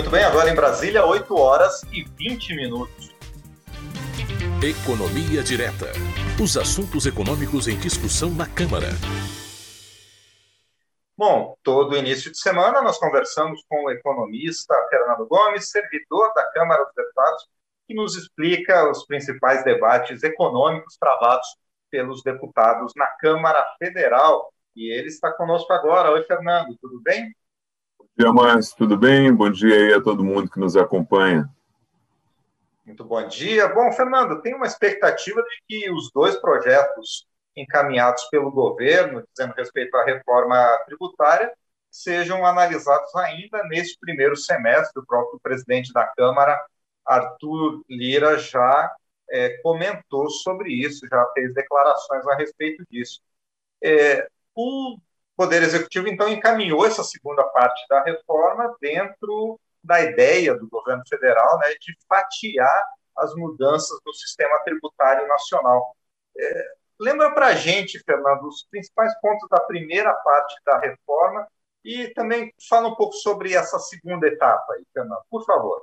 Muito bem, agora em Brasília, 8 horas e 20 minutos. Economia Direta. Os assuntos econômicos em discussão na Câmara. Bom, todo início de semana nós conversamos com o economista Fernando Gomes, servidor da Câmara dos Deputados, que nos explica os principais debates econômicos travados pelos deputados na Câmara Federal. E ele está conosco agora. Oi, Fernando, tudo bem? Dia, Márcio. Tudo bem? Bom dia aí a todo mundo que nos acompanha. Muito bom dia. Bom, Fernando, tem uma expectativa de que os dois projetos encaminhados pelo governo, dizendo respeito à reforma tributária, sejam analisados ainda neste primeiro semestre. O próprio presidente da Câmara, Arthur Lira, já é, comentou sobre isso, já fez declarações a respeito disso. É, o Poder Executivo, então, encaminhou essa segunda parte da reforma dentro da ideia do governo federal né, de fatiar as mudanças no sistema tributário nacional. É, lembra para a gente, Fernando, os principais pontos da primeira parte da reforma e também fala um pouco sobre essa segunda etapa aí, Fernando, por favor.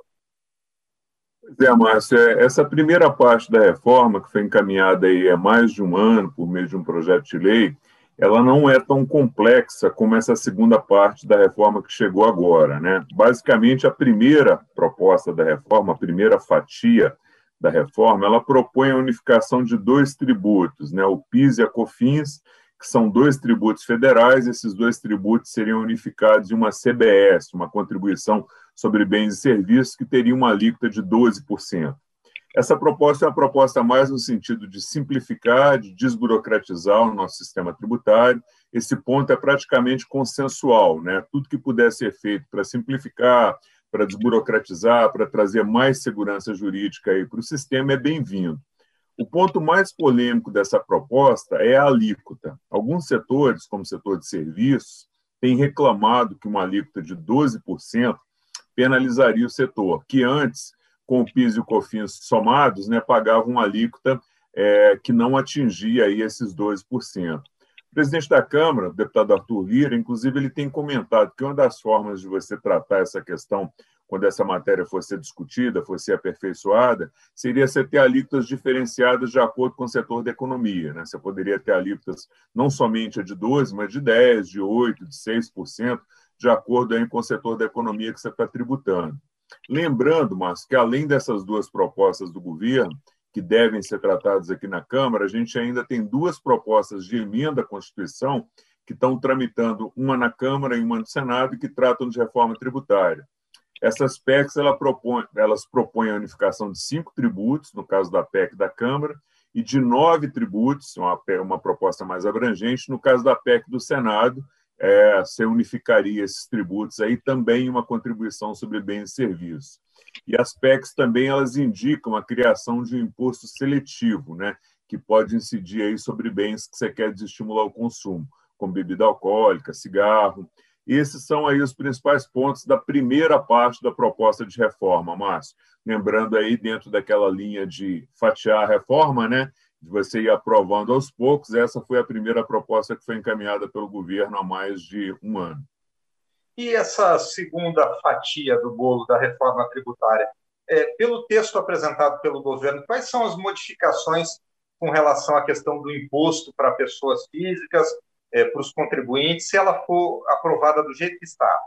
Pois é, Márcio, é, essa primeira parte da reforma, que foi encaminhada aí há mais de um ano por meio de um projeto de lei, ela não é tão complexa como essa segunda parte da reforma que chegou agora. Né? Basicamente, a primeira proposta da reforma, a primeira fatia da reforma, ela propõe a unificação de dois tributos, né? o PIS e a COFINS, que são dois tributos federais, esses dois tributos seriam unificados em uma CBS, uma contribuição sobre bens e serviços, que teria uma alíquota de 12%. Essa proposta é uma proposta mais no sentido de simplificar, de desburocratizar o nosso sistema tributário. Esse ponto é praticamente consensual, né? Tudo que puder ser feito para simplificar, para desburocratizar, para trazer mais segurança jurídica para o sistema é bem-vindo. O ponto mais polêmico dessa proposta é a alíquota. Alguns setores, como o setor de serviços, têm reclamado que uma alíquota de 12% penalizaria o setor, que antes com o PIS e o COFINS somados, né, pagavam uma alíquota é, que não atingia aí esses 12%. O presidente da Câmara, o deputado Arthur Lira, inclusive, ele tem comentado que uma das formas de você tratar essa questão, quando essa matéria fosse discutida, fosse aperfeiçoada, seria você ter alíquotas diferenciadas de acordo com o setor da economia. Né? Você poderia ter alíquotas não somente a de 12%, mas de 10%, de 8%, de 6%, de acordo aí com o setor da economia que você está tributando. Lembrando, Márcio, que além dessas duas propostas do governo, que devem ser tratadas aqui na Câmara, a gente ainda tem duas propostas de emenda à Constituição que estão tramitando, uma na Câmara e uma no Senado, que tratam de reforma tributária. Essas PECs ela propõe, elas propõem a unificação de cinco tributos, no caso da PEC da Câmara, e de nove tributos, uma, uma proposta mais abrangente, no caso da PEC do Senado, é, você unificaria esses tributos aí também uma contribuição sobre bens e serviços. E as PECs também elas indicam a criação de um imposto seletivo, né, que pode incidir aí sobre bens que você quer desestimular o consumo, como bebida alcoólica, cigarro. Esses são aí os principais pontos da primeira parte da proposta de reforma, Márcio. Lembrando aí, dentro daquela linha de fatiar a reforma, né, de você ir aprovando aos poucos. Essa foi a primeira proposta que foi encaminhada pelo governo há mais de um ano. E essa segunda fatia do bolo da reforma tributária, é, pelo texto apresentado pelo governo, quais são as modificações com relação à questão do imposto para pessoas físicas, é, para os contribuintes, se ela for aprovada do jeito que está?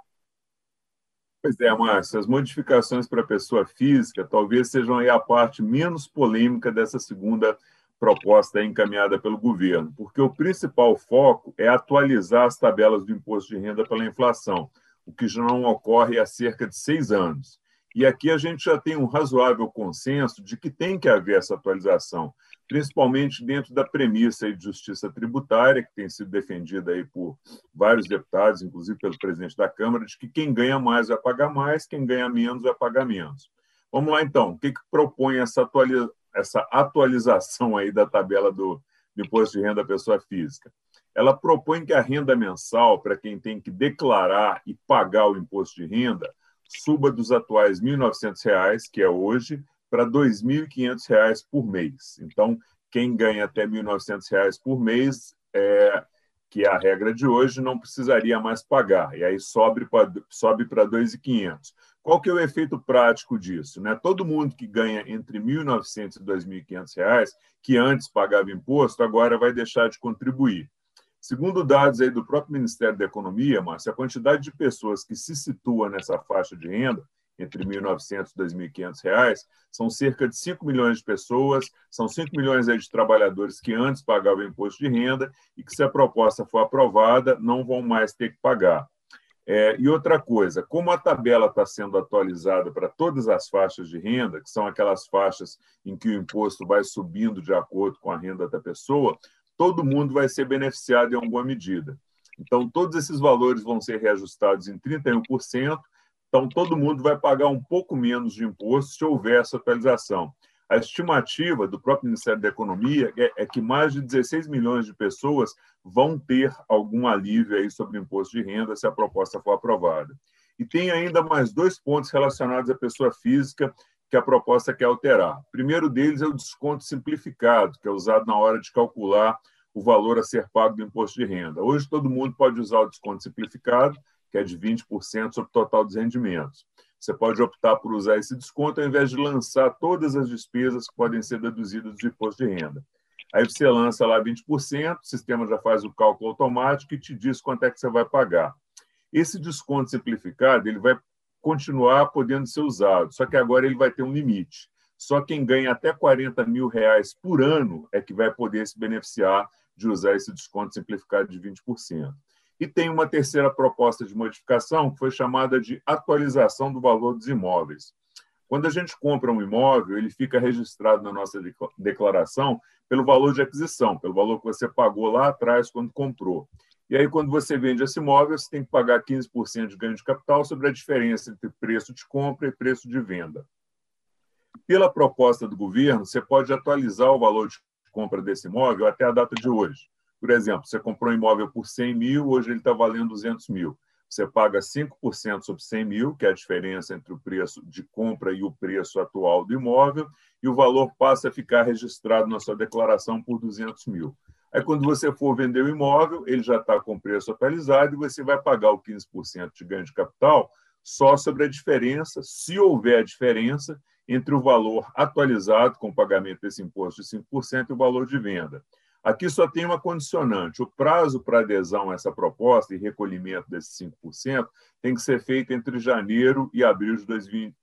Pois é, Márcio, as modificações para a pessoa física talvez sejam a parte menos polêmica dessa segunda proposta encaminhada pelo governo, porque o principal foco é atualizar as tabelas do imposto de renda pela inflação, o que já não ocorre há cerca de seis anos. E aqui a gente já tem um razoável consenso de que tem que haver essa atualização, principalmente dentro da premissa de justiça tributária, que tem sido defendida aí por vários deputados, inclusive pelo presidente da Câmara, de que quem ganha mais vai pagar mais, quem ganha menos vai pagar menos. Vamos lá, então. O que, que propõe essa atualização? Essa atualização aí da tabela do, do imposto de renda da pessoa física. Ela propõe que a renda mensal, para quem tem que declarar e pagar o imposto de renda, suba dos atuais R$ 1.900, que é hoje, para R$ 2.500 por mês. Então, quem ganha até R$ 1.900 por mês, é, que é a regra de hoje, não precisaria mais pagar. E aí sobe para sobe 2.500. Qual que é o efeito prático disso? Né? Todo mundo que ganha entre R$ 1.900 e R$ 2.500, que antes pagava imposto, agora vai deixar de contribuir. Segundo dados aí do próprio Ministério da Economia, Márcio, a quantidade de pessoas que se situa nessa faixa de renda, entre R$ 1.900 e R$ 2.500, são cerca de 5 milhões de pessoas, são 5 milhões aí de trabalhadores que antes pagavam imposto de renda e que, se a proposta for aprovada, não vão mais ter que pagar. É, e outra coisa, como a tabela está sendo atualizada para todas as faixas de renda, que são aquelas faixas em que o imposto vai subindo de acordo com a renda da pessoa, todo mundo vai ser beneficiado em alguma medida. Então, todos esses valores vão ser reajustados em 31%, então todo mundo vai pagar um pouco menos de imposto se houver essa atualização. A estimativa do próprio Ministério da Economia é, é, que mais de 16 milhões de pessoas vão ter algum alívio aí sobre o imposto de renda se a proposta for aprovada. E tem ainda mais dois pontos relacionados à pessoa física que a proposta quer alterar. O primeiro deles é o desconto simplificado, que é usado na hora de calcular o valor a ser pago do imposto de renda. Hoje, todo mundo pode usar o desconto simplificado, que é de 20% sobre o total dos rendimentos. Você pode optar por usar esse desconto ao invés de lançar todas as despesas que podem ser deduzidas do imposto de renda. Aí você lança lá 20%, o sistema já faz o cálculo automático e te diz quanto é que você vai pagar. Esse desconto simplificado ele vai continuar podendo ser usado, só que agora ele vai ter um limite. Só quem ganha até 40 mil reais por ano é que vai poder se beneficiar de usar esse desconto simplificado de 20%. E tem uma terceira proposta de modificação, que foi chamada de atualização do valor dos imóveis. Quando a gente compra um imóvel, ele fica registrado na nossa declaração pelo valor de aquisição, pelo valor que você pagou lá atrás quando comprou. E aí, quando você vende esse imóvel, você tem que pagar 15% de ganho de capital sobre a diferença entre preço de compra e preço de venda. Pela proposta do governo, você pode atualizar o valor de compra desse imóvel até a data de hoje. Por exemplo, você comprou um imóvel por 100 mil, hoje ele está valendo 200 mil. Você paga 5% sobre 100 mil, que é a diferença entre o preço de compra e o preço atual do imóvel, e o valor passa a ficar registrado na sua declaração por 200 mil. Aí, quando você for vender o imóvel, ele já está com preço atualizado e você vai pagar o 15% de ganho de capital só sobre a diferença, se houver diferença, entre o valor atualizado com o pagamento desse imposto de 5% e o valor de venda. Aqui só tem uma condicionante: o prazo para adesão a essa proposta e recolhimento desses 5% tem que ser feito entre janeiro e abril de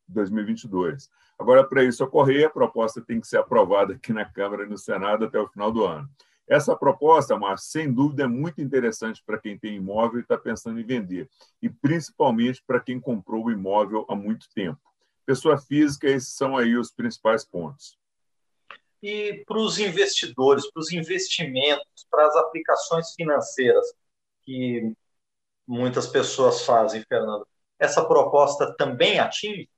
2022. Agora, para isso ocorrer, a proposta tem que ser aprovada aqui na Câmara e no Senado até o final do ano. Essa proposta, Márcio, sem dúvida, é muito interessante para quem tem imóvel e está pensando em vender, e principalmente para quem comprou o imóvel há muito tempo. Pessoa física, esses são aí os principais pontos e para os investidores, para os investimentos, para as aplicações financeiras que muitas pessoas fazem, Fernando. Essa proposta também atinge?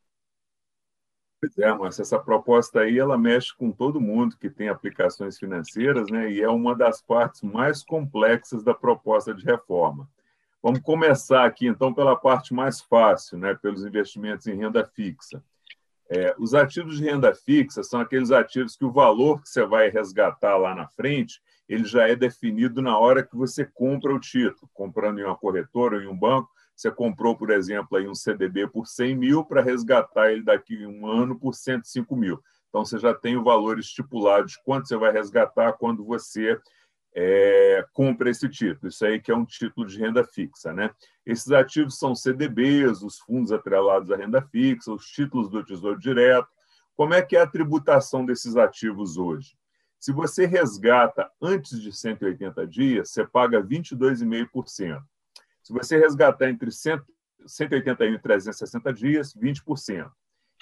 Pois é, mas essa proposta aí ela mexe com todo mundo que tem aplicações financeiras, né? E é uma das partes mais complexas da proposta de reforma. Vamos começar aqui então pela parte mais fácil, né? Pelos investimentos em renda fixa. É, os ativos de renda fixa são aqueles ativos que o valor que você vai resgatar lá na frente ele já é definido na hora que você compra o título. Comprando em uma corretora ou em um banco, você comprou, por exemplo, aí um CDB por 100 mil para resgatar ele daqui a um ano por 105 mil. Então, você já tem o valor estipulado de quanto você vai resgatar quando você é, compra esse título. Isso aí que é um título de renda fixa. Né? Esses ativos são CDBs, os fundos atrelados à renda fixa, os títulos do Tesouro Direto. Como é que é a tributação desses ativos hoje? Se você resgata antes de 180 dias, você paga 22,5%. Se você resgatar entre 181 e 360 dias, 20%.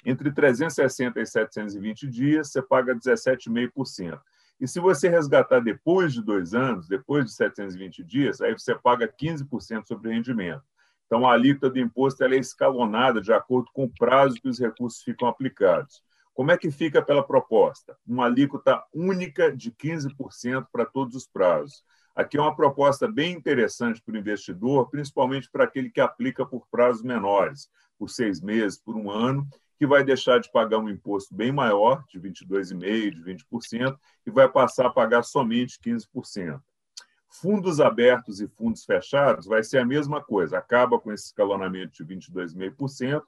Entre 360 e 720 dias, você paga 17,5%. E se você resgatar depois de dois anos, depois de 720 dias, aí você paga 15% sobre o rendimento. Então, a alíquota do imposto é escalonada de acordo com o prazo que os recursos ficam aplicados. Como é que fica pela proposta? Uma alíquota única de 15% para todos os prazos. Aqui é uma proposta bem interessante para o investidor, principalmente para aquele que aplica por prazos menores, por seis meses, por um ano, que vai deixar de pagar um imposto bem maior, de 22,5%, de 20%, e vai passar a pagar somente 15%. Fundos abertos e fundos fechados vai ser a mesma coisa, acaba com esse escalonamento de 22,5%,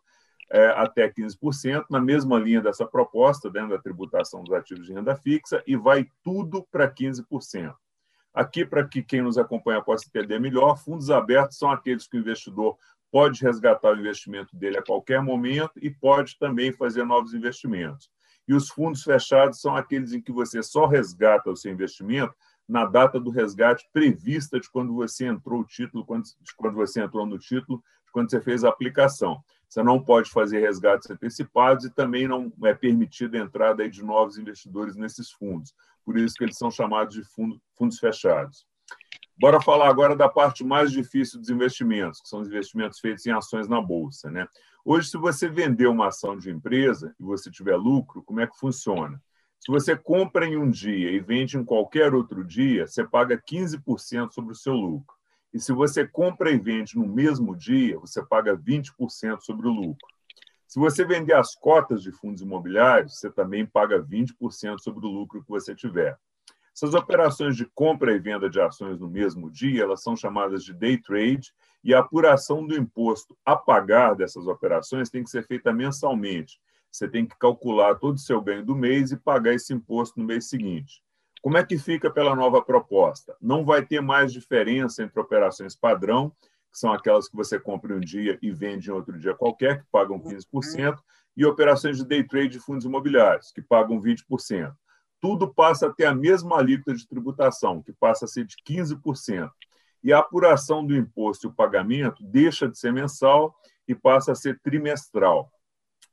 é, até 15%, na mesma linha dessa proposta, dentro da tributação dos ativos de renda fixa, e vai tudo para 15%. Aqui, para que quem nos acompanha possa entender melhor, fundos abertos são aqueles que o investidor pode resgatar o investimento dele a qualquer momento e pode também fazer novos investimentos. E os fundos fechados são aqueles em que você só resgata o seu investimento na data do resgate prevista de quando você entrou o título, de quando você entrou no título, de quando você fez a aplicação. Você não pode fazer resgates antecipados e também não é permitida a entrada de novos investidores nesses fundos. Por isso que eles são chamados de fundo, fundos fechados. Bora falar agora da parte mais difícil dos investimentos, que são os investimentos feitos em ações na bolsa, né? Hoje, se você vender uma ação de empresa e você tiver lucro, como é que funciona? Se você compra em um dia e vende em qualquer outro dia, você paga 15% sobre o seu lucro. E se você compra e vende no mesmo dia, você paga 20% sobre o lucro. Se você vender as cotas de fundos imobiliários, você também paga 20% sobre o lucro que você tiver. Essas operações de compra e venda de ações no mesmo dia, elas são chamadas de day trade, e a apuração do imposto a pagar dessas operações tem que ser feita mensalmente. Você tem que calcular todo o seu ganho do mês e pagar esse imposto no mês seguinte. Como é que fica pela nova proposta? Não vai ter mais diferença entre operações padrão, que são aquelas que você compra um dia e vende em outro dia qualquer, que pagam 15%, e operações de day trade de fundos imobiliários, que pagam 20%. Tudo passa a ter a mesma alíquota de tributação, que passa a ser de 15%. E a apuração do imposto e o pagamento deixa de ser mensal e passa a ser trimestral.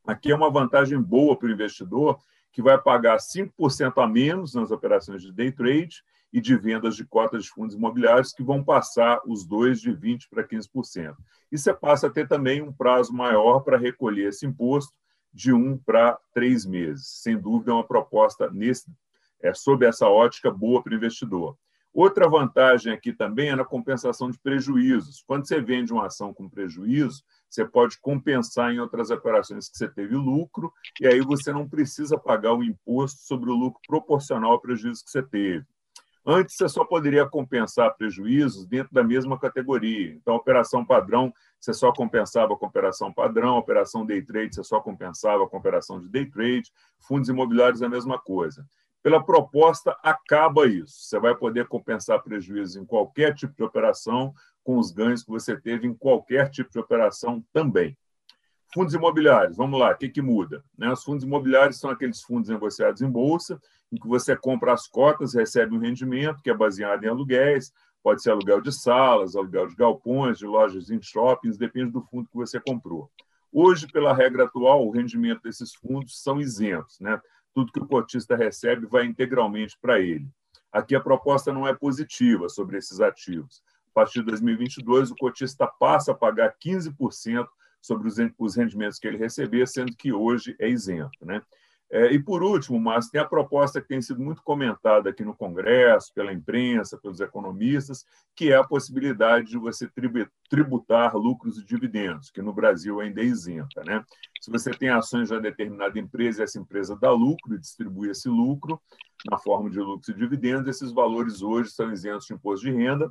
Aqui é uma vantagem boa para o investidor, que vai pagar 5% a menos nas operações de day trade e de vendas de cotas de fundos imobiliários, que vão passar os dois de 20% para 15%. E você passa a ter também um prazo maior para recolher esse imposto, de um para três meses. Sem dúvida, é uma proposta nesse, é, sob essa ótica boa para o investidor. Outra vantagem aqui também é na compensação de prejuízos. Quando você vende uma ação com prejuízo, você pode compensar em outras operações que você teve lucro, e aí você não precisa pagar o imposto sobre o lucro proporcional ao prejuízo que você teve. Antes, você só poderia compensar prejuízos dentro da mesma categoria. Então, operação padrão, você só compensava com operação padrão, operação day trade, você só compensava com operação de day trade, fundos imobiliários, a mesma coisa. Pela proposta, acaba isso. Você vai poder compensar prejuízos em qualquer tipo de operação, com os ganhos que você teve em qualquer tipo de operação também. Fundos imobiliários, vamos lá, o que, que muda? Né? Os fundos imobiliários são aqueles fundos negociados em bolsa, em que você compra as cotas, recebe um rendimento que é baseado em aluguéis, pode ser aluguel de salas, aluguel de galpões, de lojas em shoppings, depende do fundo que você comprou. Hoje, pela regra atual, o rendimento desses fundos são isentos, né? Tudo que o cotista recebe vai integralmente para ele. Aqui a proposta não é positiva sobre esses ativos. A partir de 2022, o cotista passa a pagar 15% sobre os rendimentos que ele receber, sendo que hoje é isento. Né? É, e, por último, Márcio, tem a proposta que tem sido muito comentada aqui no Congresso, pela imprensa, pelos economistas, que é a possibilidade de você tributar lucros e dividendos, que no Brasil ainda é isenta. Né? Se você tem ações de uma determinada empresa e essa empresa dá lucro e distribui esse lucro na forma de lucros e dividendos, esses valores hoje são isentos de imposto de renda,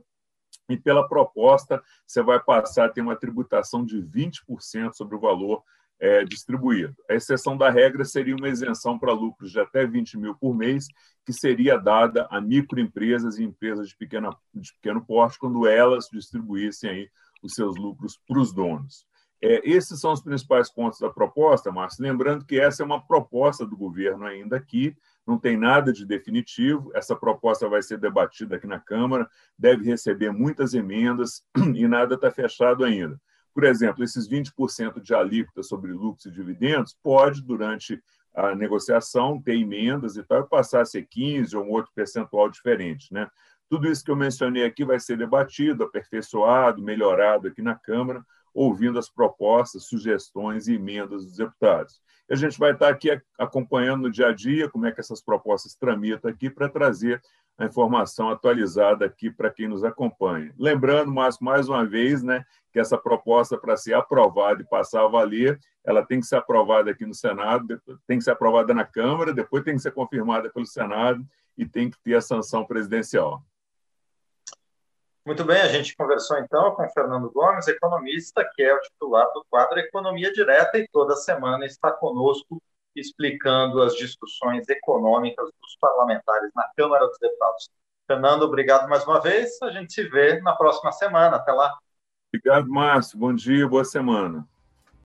e pela proposta, você vai passar a ter uma tributação de 20% sobre o valor é, distribuído. A exceção da regra seria uma isenção para lucros de até 20 mil por mês, que seria dada a microempresas e empresas de, pequena, de pequeno porte, quando elas distribuíssem aí os seus lucros para os donos. É, esses são os principais pontos da proposta, Márcio. Lembrando que essa é uma proposta do governo ainda aqui, não tem nada de definitivo. Essa proposta vai ser debatida aqui na Câmara, deve receber muitas emendas e nada está fechado ainda. Por exemplo, esses 20% de alíquota sobre lucros e dividendos pode, durante a negociação, ter emendas e tal, e passar a ser 15% ou um outro percentual diferente. Né? Tudo isso que eu mencionei aqui vai ser debatido, aperfeiçoado, melhorado aqui na Câmara, ouvindo as propostas, sugestões e emendas dos deputados. E a gente vai estar aqui acompanhando no dia a dia como é que essas propostas tramitam aqui para trazer a informação atualizada aqui para quem nos acompanha. Lembrando, mais, mais uma vez, né, que essa proposta, para ser aprovada e passar a valer, ela tem que ser aprovada aqui no Senado, tem que ser aprovada na Câmara, depois tem que ser confirmada pelo Senado e tem que ter a sanção presidencial. Muito bem, a gente conversou então com Fernando Gomes, economista, que é o titular do quadro Economia Direta e toda semana está conosco explicando as discussões econômicas dos parlamentares na Câmara dos Deputados. Fernando, obrigado mais uma vez. A gente se vê na próxima semana. Até lá. Obrigado, Márcio. Bom dia, boa semana.